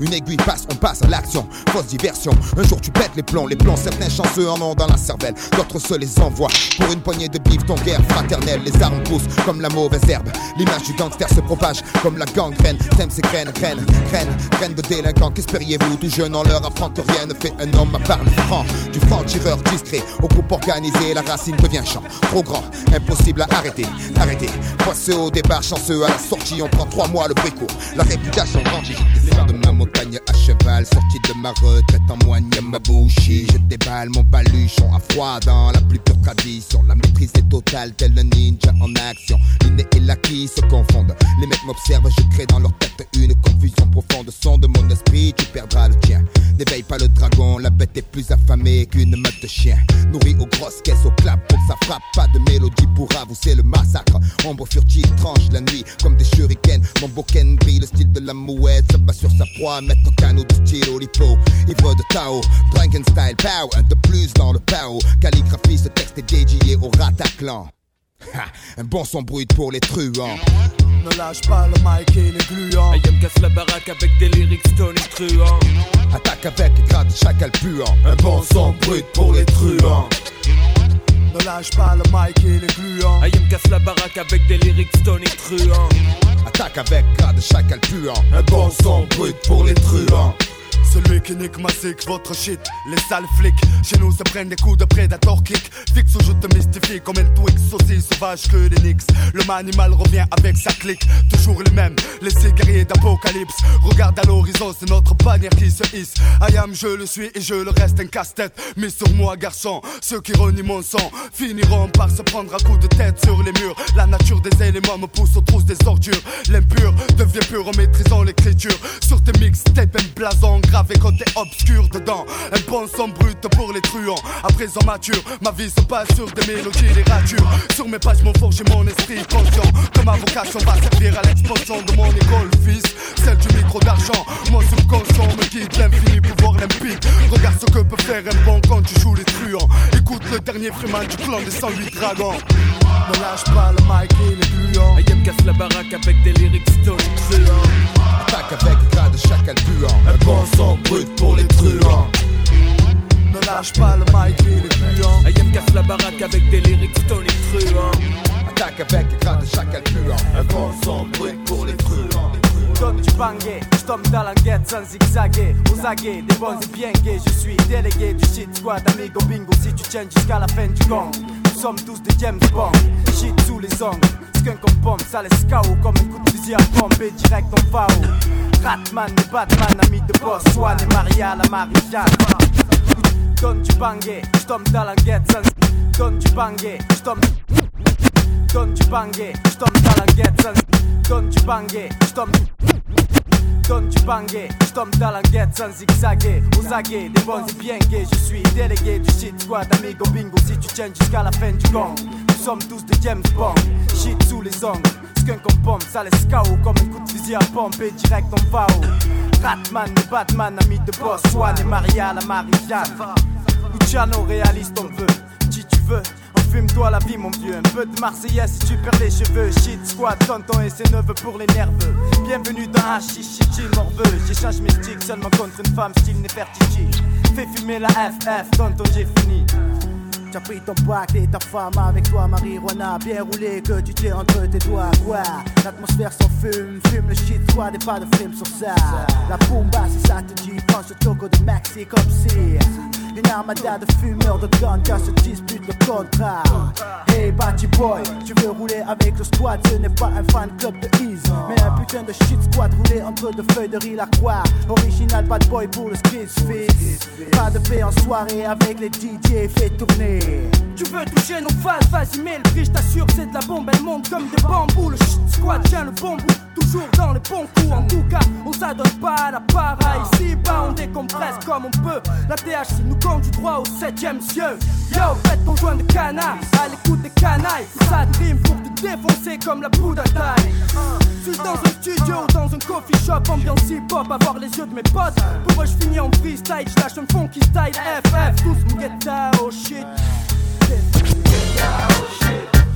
Une aiguille passe, on passe à l'action. Fausse diversion. Un jour tu pètes les plombs, les plombs. Certains chanceux en ont dans la cervelle, d'autres se les envoient. Pour une poignée de bif, ton guerre fraternelle. Les armes poussent comme la mauvaise herbe. L'image du gangster se propage comme la gangrène. T'aimes ces graines, graines, graines, graines de délinquants. Qu'espériez-vous Tout jeune, on leur apprend que rien ne fait un homme à part franc. Du franc tireur discret au groupe organisé, la racine devient champ. Trop grand, impossible à arrêter, arrêter. Poisseux au départ, chanceux à la sortie, on prend trois mois le brico. La réputation grandit. Descends de ma montagne à cheval, sorti de ma retraite en moigne ma bouche. Je déballe mon baluchon à froid dans la plus pure tradition. La maîtrise est totale, tel un ninja en action. L'inné et l'acquis se confondent. Les mecs m'observent, je crée dans leur tête une confusion profonde. Son de mon esprit, tu perdras le tien. N'éveille pas le dragon, la bête est plus affamée qu'une meute de chiens. Nourri aux grosses caisses au clap pour que ça frappe. Pas de mélodie pour avouer le massacre. Ombre furtive tranche la nuit comme des shurikens. Mon boken brille le style de la mouette. Se bat sur sa proie, mettre au canot de style au lipo. Ivre de Tao, Drunken style power. Un de plus dans le Pao. Calligraphie, ce texte est dédié au Rataclan. Ha, un bon son brut pour les truands. Ne lâche pas le mic et les gluants. Ayam casse la baraque avec des lyrics Tony truands. Attaque avec grade chacal puant. Un bon son brut pour les truands. Ne lâche pas le mic et les gluants. Ayam casse la baraque avec des lyrics Tony truands. Attaque avec grade chacal puant. Un bon son brut pour les truands. Celui qui nique ma votre shit, les sales flics. Chez nous se prennent des coups de prédateur kick. Fixe où je te mystifie comme un Twix, aussi sauvage que les Knicks. Le manimal revient avec sa clique, toujours les mêmes, les guerriers d'apocalypse. Regarde à l'horizon, c'est notre bannière qui se hisse. I am, je le suis et je le reste un casse-tête. Mais sur moi, garçon, ceux qui renient mon sang finiront par se prendre à coups de tête sur les murs. La nature des éléments me pousse aux trousses des ordures. L'impur devient pur en maîtrisant l'écriture. Sur tes mixtapes, un blason grave et côté obscur dedans. Un bon son brut pour les truands. À présent mature, ma vie se passe sur des mélodies, des ratures. Sur mes pages, mon forge mon esprit conscient. Que ma vocation va servir à l'expansion de mon école, fils. Celle du micro d'argent. Mon subconscient me guide l'infini pouvoir limpide. Regarde ce que peut faire un bon quand tu joues les truands. Écoute le dernier Freeman du clan des 108 dragons. Ne lâche pas le mic et les gluants. Ayam casse la baraque avec des lyrics truands. Attaque avec grade chacal puant. Un bon son brut pour les truands. Ne lâche pas le mic et les gluants. Ayam casse la baraque avec des lyrics Tony truands. Attaque avec grade chacal puant. Un bon son brut pour les truands. Donne du bangé, je tombe dans la guette sans zigzaguer Aux aguets, des bons et bien gays Je suis délégué du shit squad, amigo bingo Si tu tiens jusqu'à la fin du gong sommes tous des James Bond. Shit sous les ongles, skunk en pomme Ça laisse KO comme un coup de fusil à pompe Et direct en FAO Ratman et Batman, ami de boss. Swan et Maria, la Marie-Jeanne Donne du bangé, je tombe dans la guette. Donne du bangé, je tombe Donne du bangé, je tombe dans la guette sans Donne du bangé, je tombe Donne du bangé, dans la guette sans zigzaguer Aux aguets, des bons et bien gays. Je suis délégué du shit squad, amigo bingo. Si tu tiens jusqu'à la fin du gong Nous sommes tous des James Bond. Shit sous les ongles, skunk en pomme Ça laisse KO comme un coup de fusil à pompe Et direct en FAO Ratman et Batman, ami de boss. Swan et Maria, la Marie-Jeanne Luciano, réaliste on veut Si tu veux Fume-toi la vie mon vieux, un peu de Marseillaise si tu perds les cheveux. Shit squad, tonton et ses neveux pour les nerveux. Bienvenue dans Hachi, chichi, morveux J'échange mes sticks seulement contre une femme style Nefertiti. Fais fumer la FF, tonton j'ai fini T'as pris ton bac et ta femme avec toi, marijuana bien roulé que tu t'es entre tes doigts. Quoi? L'atmosphère s'en fume, fume le shit, quoi, et pas de film sur ça. La bomba, si ça te dit, penche le toco de Maxi comme si une armada de fumeurs de ganja se dispute le contrat. Hey, Batty Boy, tu veux rouler avec le squad, ce n'est pas un fan club de Ease, mais un putain de shit squad roulé entre deux feuilles de riz la croix. Original bad boy pour le street fix. Pas de paix en soirée avec les DJ, fait tourner. Tu veux toucher nos phases, vas-y mets le prix, je t'assure c'est de la bombe, elle monte comme des bambous. Le shit squad tient le bon bout, toujours dans les bons coups. En tout cas, on s'adonne pas à la para Ici bas on décompresse comme on peut La THC nous conduit droit au septième cieux. Yo, faites ton joint de canard, à l'écoute des canailles. Ça dream pour te défoncer comme la poudre à taille. Suis dans un studio ou dans un coffee shop, ambiance hip-hop, avoir les yeux de mes potes. Pour moi, je finis en freestyle, je lâche un funky style FF, tous me oh shit. Hey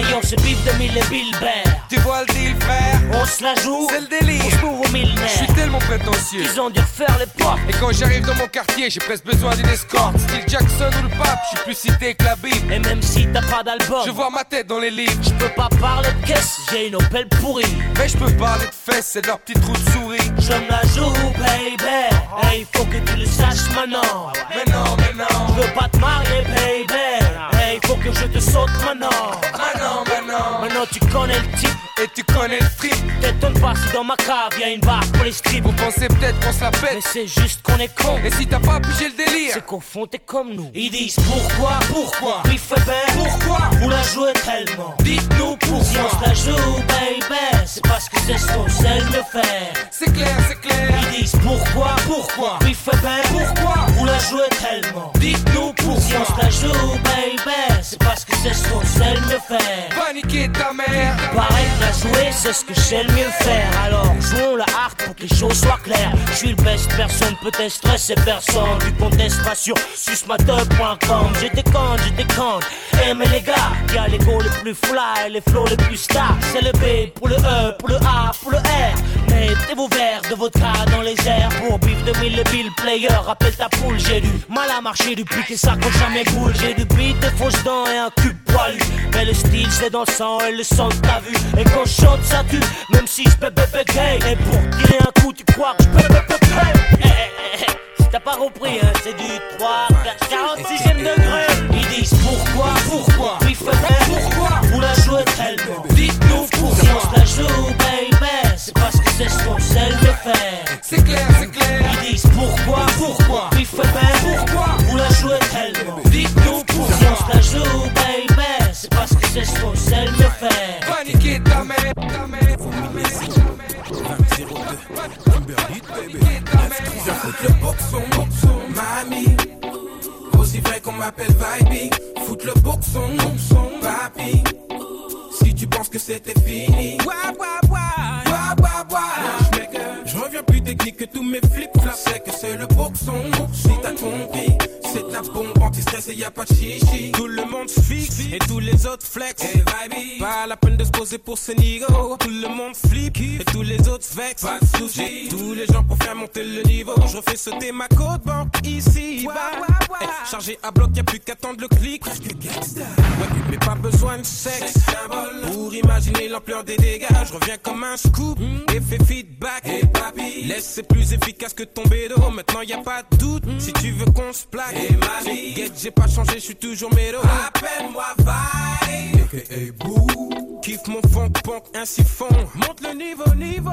yo, c'est Bif 2000 et Bilbert. Tu vois le deal, frère On se la joue. C'est le délire. On se couvre au Je millénaire. suis tellement prétentieux. Ils ont dû refaire les portes. Et quand j'arrive dans mon quartier, j'ai presque besoin d'une escorte. Style Jackson ou le pape, je suis plus cité que la Bible. Et même si t'as pas d'album, Je vois ma tête dans les livres. je peux pas parler de caisse, j'ai une Opel pourrie. Mais je peux parler de fesses et de leur petite roue de souris. Je me la joue, baby. Hey, faut que tu le saches maintenant. Mais non, mais non. Je veux pas te marier, baby. Hey, faut que je te saute maintenant. Maintenant, maintenant. Maintenant, tu connais le type. Et tu connais le trip. T'étonnes pas si dans ma cave y'a une barre pour les strips. Vous pensez peut-être qu'on se la Mais pète. c'est juste qu'on est con. Et si t'as pas pigé le délire? C'est qu'au fond t'es comme nous. Ils disent pourquoi, Pourquoi? Oui, fait bien. Pourquoi? Vous la jouez tellement. Dites-nous Si on se pourquoi. la joue, baby, c'est parce que c'est sait le mieux faire. C'est clair, c'est clair. Ils disent pourquoi, Pourquoi? Oui, fait bien. Pourquoi? Vous la jouez tellement. Dites-nous Si on se pourquoi. la joue, baby, c'est parce que c'est sait le mieux faire. Paniquer ta mère. Pareil jouer, c'est ce que sais le mieux faire. Alors jouons la hard pour que les choses soient claires. Je suis le best, personne peut être stressé, personne. Du conteste pas sur susmatop.com. J'étais con, j'étais con. Eh mais les gars, qui a l'ego le plus fly, les flows les plus stars. C'est le B pour le E, pour le A, pour le R. Mettez vos verres de vodka dans les airs pour bif 2000 le bill player. Rappelle ta poule, j'ai du mal à marcher depuis que ça compte jamais cool. J'ai du beat, des fausses dents et un cul poilu. Mais le style c'est dans sang et le son t'as vu. Et quand je chante ça tue, même si je peux bébé gay. Et pour tirer un coup, tu crois que je peux. Eh, eh, eh, Si t'as pas compris, hein, c'est du 3, 46ème degré. Ils disent pourquoi, Pourquoi oui, fait. Pourquoi? Vous la jouez tellement. Dites-nous Si on pourquoi. se la joue, baby, c'est parce que c'est ce qu'on sait le faire. C'est clair, c'est clair. Ils disent pourquoi, Pourquoi oui, fait. Pourquoi? Vous la jouez tellement. Dites-nous Si pourquoi. on se la joue, baby, c'est parce que c'est ce qu'on sait le mieux faire. Paniquer ta mère. Ta mère. Viens foutre le boxon, mamie. Aussi vrai qu'on m'appelle Vibe, foutre le boxon, papi. Si tu penses que c'était fini, Je reviens plus technique que tous mes flips flops. C'est que c'est le boxon. Si t'as compris, c'est de la bombe anti-stress et y a pas de chichi. Tout le monde se fixe et tous les autres flex. Et vibe, pas la peine de se poser pour ce nigo. Tout le monde flip et tous les autres vex. Pas de soucis, tous les gens pour faire monter le niveau. Je refais sauter ma côte banque ici. Bah, Eh, chargé à bloc, y a plus qu'à attendre le clic. Ouais, mais pas besoin de sexe pour imaginer l'ampleur des dégâts. Je reviens comme un scoop, effet feedback. Et papi, laisse c'est plus efficace que tomber d'eau. Maintenant y a pas de doute si tu veux qu'on se plaque. Get, j'ai pas changé, je suis toujours mélo. Appelle-moi Vibe, aka Boo. Kiffe mon funk punk ainsi fond. Monte le niveau, niveau.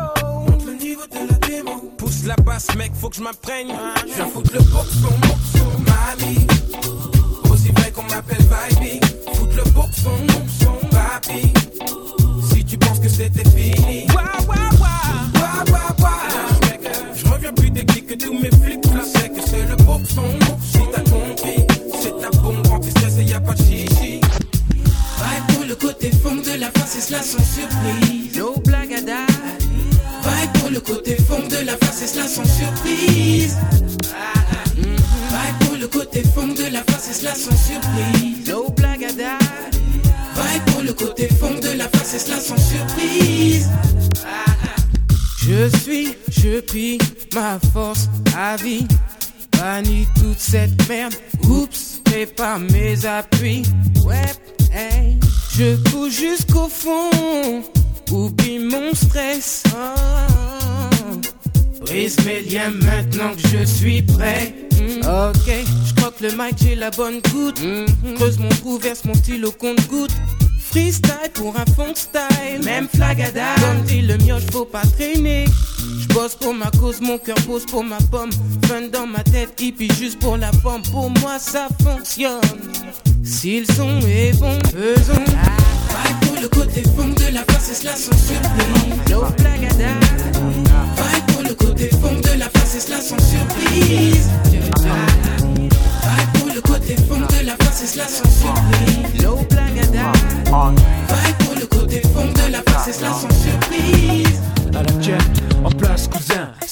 Monte le niveau de la démo. Pousse la basse, mec, faut que je m'imprègne. Je viens foutre le boxon, boxon, mamie. Aussi vrai qu'on m'appelle Vibe. Foutre le boxon, boxon, papi. Si tu penses que c'était fini. Ouah, ouah, ouah. Ouah, ouah, ouah. Je reviens plus technique que tous mes flics que le boxon. Si t'as compris, c'est ta bombe anti-stress et y a pas de chichi. Vibe pour le côté fond de la face et cela sans surprise. No date. Vibe pour le côté fond de la face et cela sans surprise. Vibe pour le côté fond de la face et cela sans surprise. No date. Vibe pour le côté fond de la face et cela sans surprise. Je suis, je prie ma force à vie. Bannis toute cette merde. Oups, pas mes appuis. Ouais, hey. Je pousse jusqu'au fond. Oublie mon stress. Oh. Brise mes liens maintenant que je suis prêt. Mm. Ok, je crois que le mic j'ai la bonne goutte. Creuse mon trou, verse mon stylo compte goutte. Freestyle pour un fond style, même flagada. Comme dit le mioche, faut pas traîner. Bosse pour ma cause, mon cœur pose pour ma pomme. Fun dans ma tête, hippie juste pour la pomme. Pour moi ça fonctionne. Si le son est bon, faisons. Vibe pour le côté fond de la face, et cela sans surprise. No flagada. Vibe pour le côté fond de la face, et cela sans surprise. Vibe pour le côté fond de la face, et cela sans surprise. No flagada. Vibe pour le côté fond de la face, et cela sans surprise.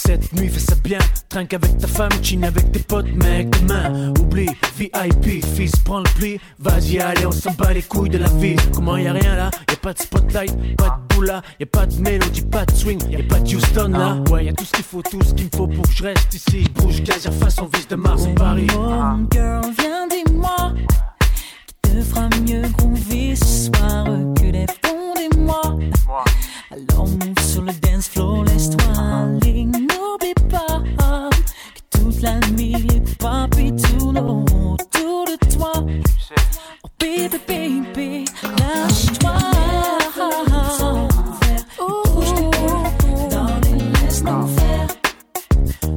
Cette nuit fais ça bien, trinque avec ta femme, chine avec tes potes mec. Demain Oublie, VIP, fils prends le pli. Vas-y allez on s'en bat les couilles de la vie. Comment y a rien là, y a pas de spotlight, pas de boula Y a pas de mélodie, pas de swing, y a pas de Houston là. Ouais y a tout ce qu'il faut, tout ce qu'il me faut pour que je reste ici. Bouge gazère façon vis de Mars en Paris. Oh, girl, viens dis-moi. Qui te fera mieux groover ce soir que les fonds des mois? Alors move sur le dance floor, laisse-toi aller. N'oublie pas que toute la nuit les papis tournent autour de toi. Oh baby, baby, lâche-toi. Ouh, darling, laisse-nous faire.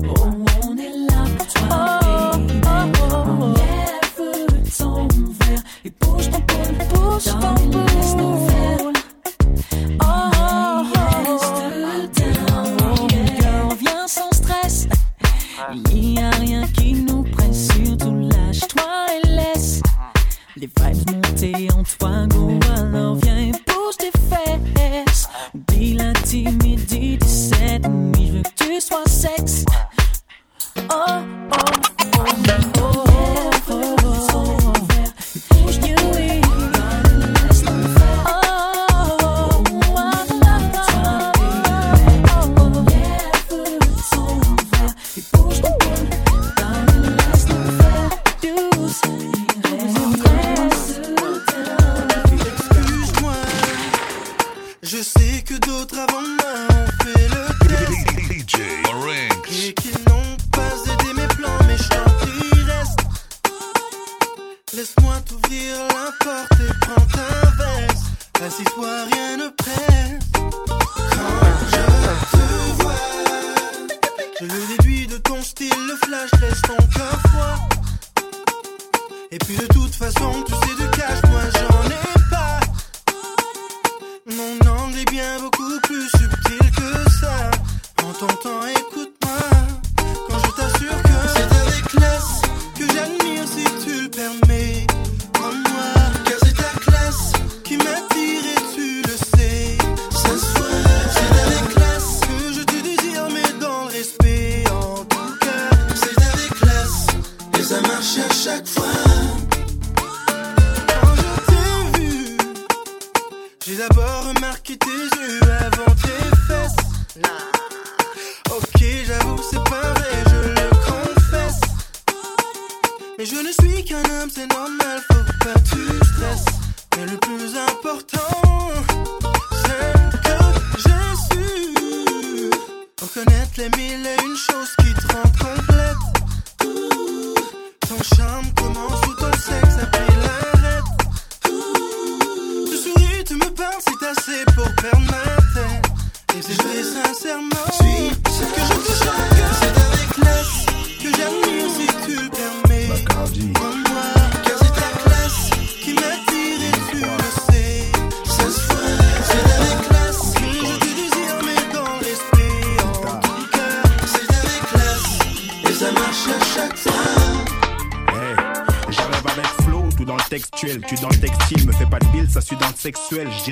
Oh, on est là pour toi, baby. Lève ton verre et bouge ton boule, bouge ton boule. Qui nous presse, surtout lâche-toi et laisse les vibes monter en toi, go. Alors viens et bouge tes fesses. Oublie la timidité, cette nuit, je veux que tu sois sexe. Oh, oh,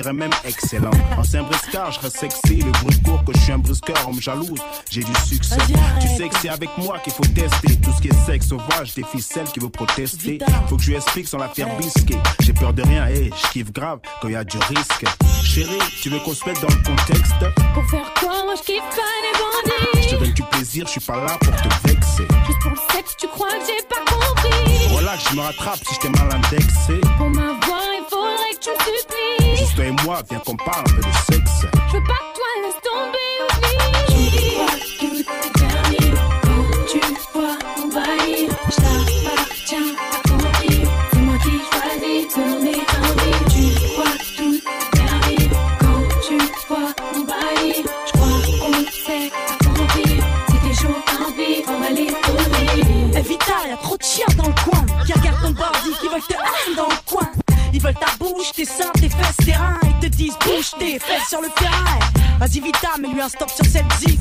dirais même excellent. Ancien briscard, je reste sexy. Le bruit court que je suis un brusqueur, on me jalouse. J'ai du succès. Tu sais que c'est avec moi qu'il faut tester. Tout ce qui est sexe sauvage, des ficelles qui veut protester. Faut que je lui explique sans la faire bisquer. J'ai peur de rien, hey, je kiffe grave quand y a du risque. Chérie, tu veux qu'on se mette dans le contexte? Pour faire quoi? Moi je kiffe pas les Je te bandits. donne du plaisir, je suis pas là pour te vexer. Juste pour le sexe, tu crois que j'ai pas compris? Voilà que je me rattrape si je t'ai mal indexé. Pour toi et moi, viens qu'on parle de sexe. Sur le terrain. Vas-y, Vita, mets-lui un stop sur cette zik.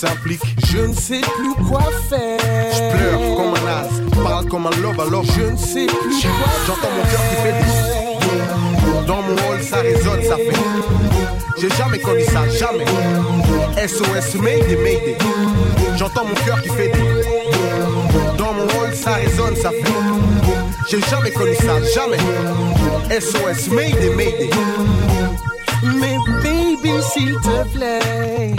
S'implique. Je ne sais plus quoi faire. Je pleure comme un as, parle comme un lobe alors Je ne sais plus quoi J'entends mon cœur qui fait des. Dans mon hall, ça résonne, ça fait. J'ai jamais connu ça, jamais. SOS, Mayday, Mayday. J'entends mon cœur qui fait des. Dans mon hall, ça résonne, ça fait. J'ai jamais connu ça, jamais. SOS, Mayday, Mayday. Mais baby, s'il te plaît,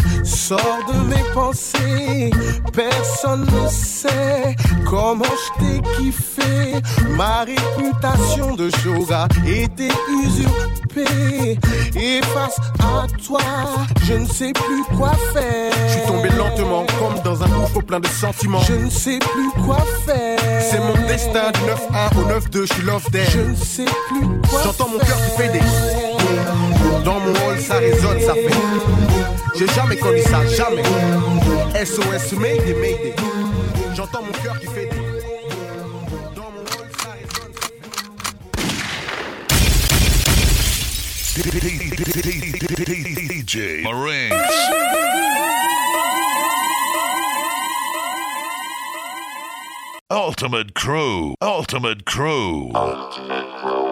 sors de mes pensées. Personne ne sait comment je t'ai kiffé. Ma réputation de yoga était usurpée. Et face à toi, je ne sais plus quoi faire. Je suis tombé lentement, comme dans un gouffre plein de sentiments. Je ne sais plus quoi faire. C'est mon destin du 9-1 au 9-2, je suis love there. Je ne sais plus quoi J'entends mon cœur qui fait des. Dans mon hall, ça résonne, ça fait. J'ai jamais connu ça, jamais. SOS, Mayday, Mayday. J'entends mon cœur qui fait. DJ. Ultimate Crew. Ultimate Crew. Ultimate Crew.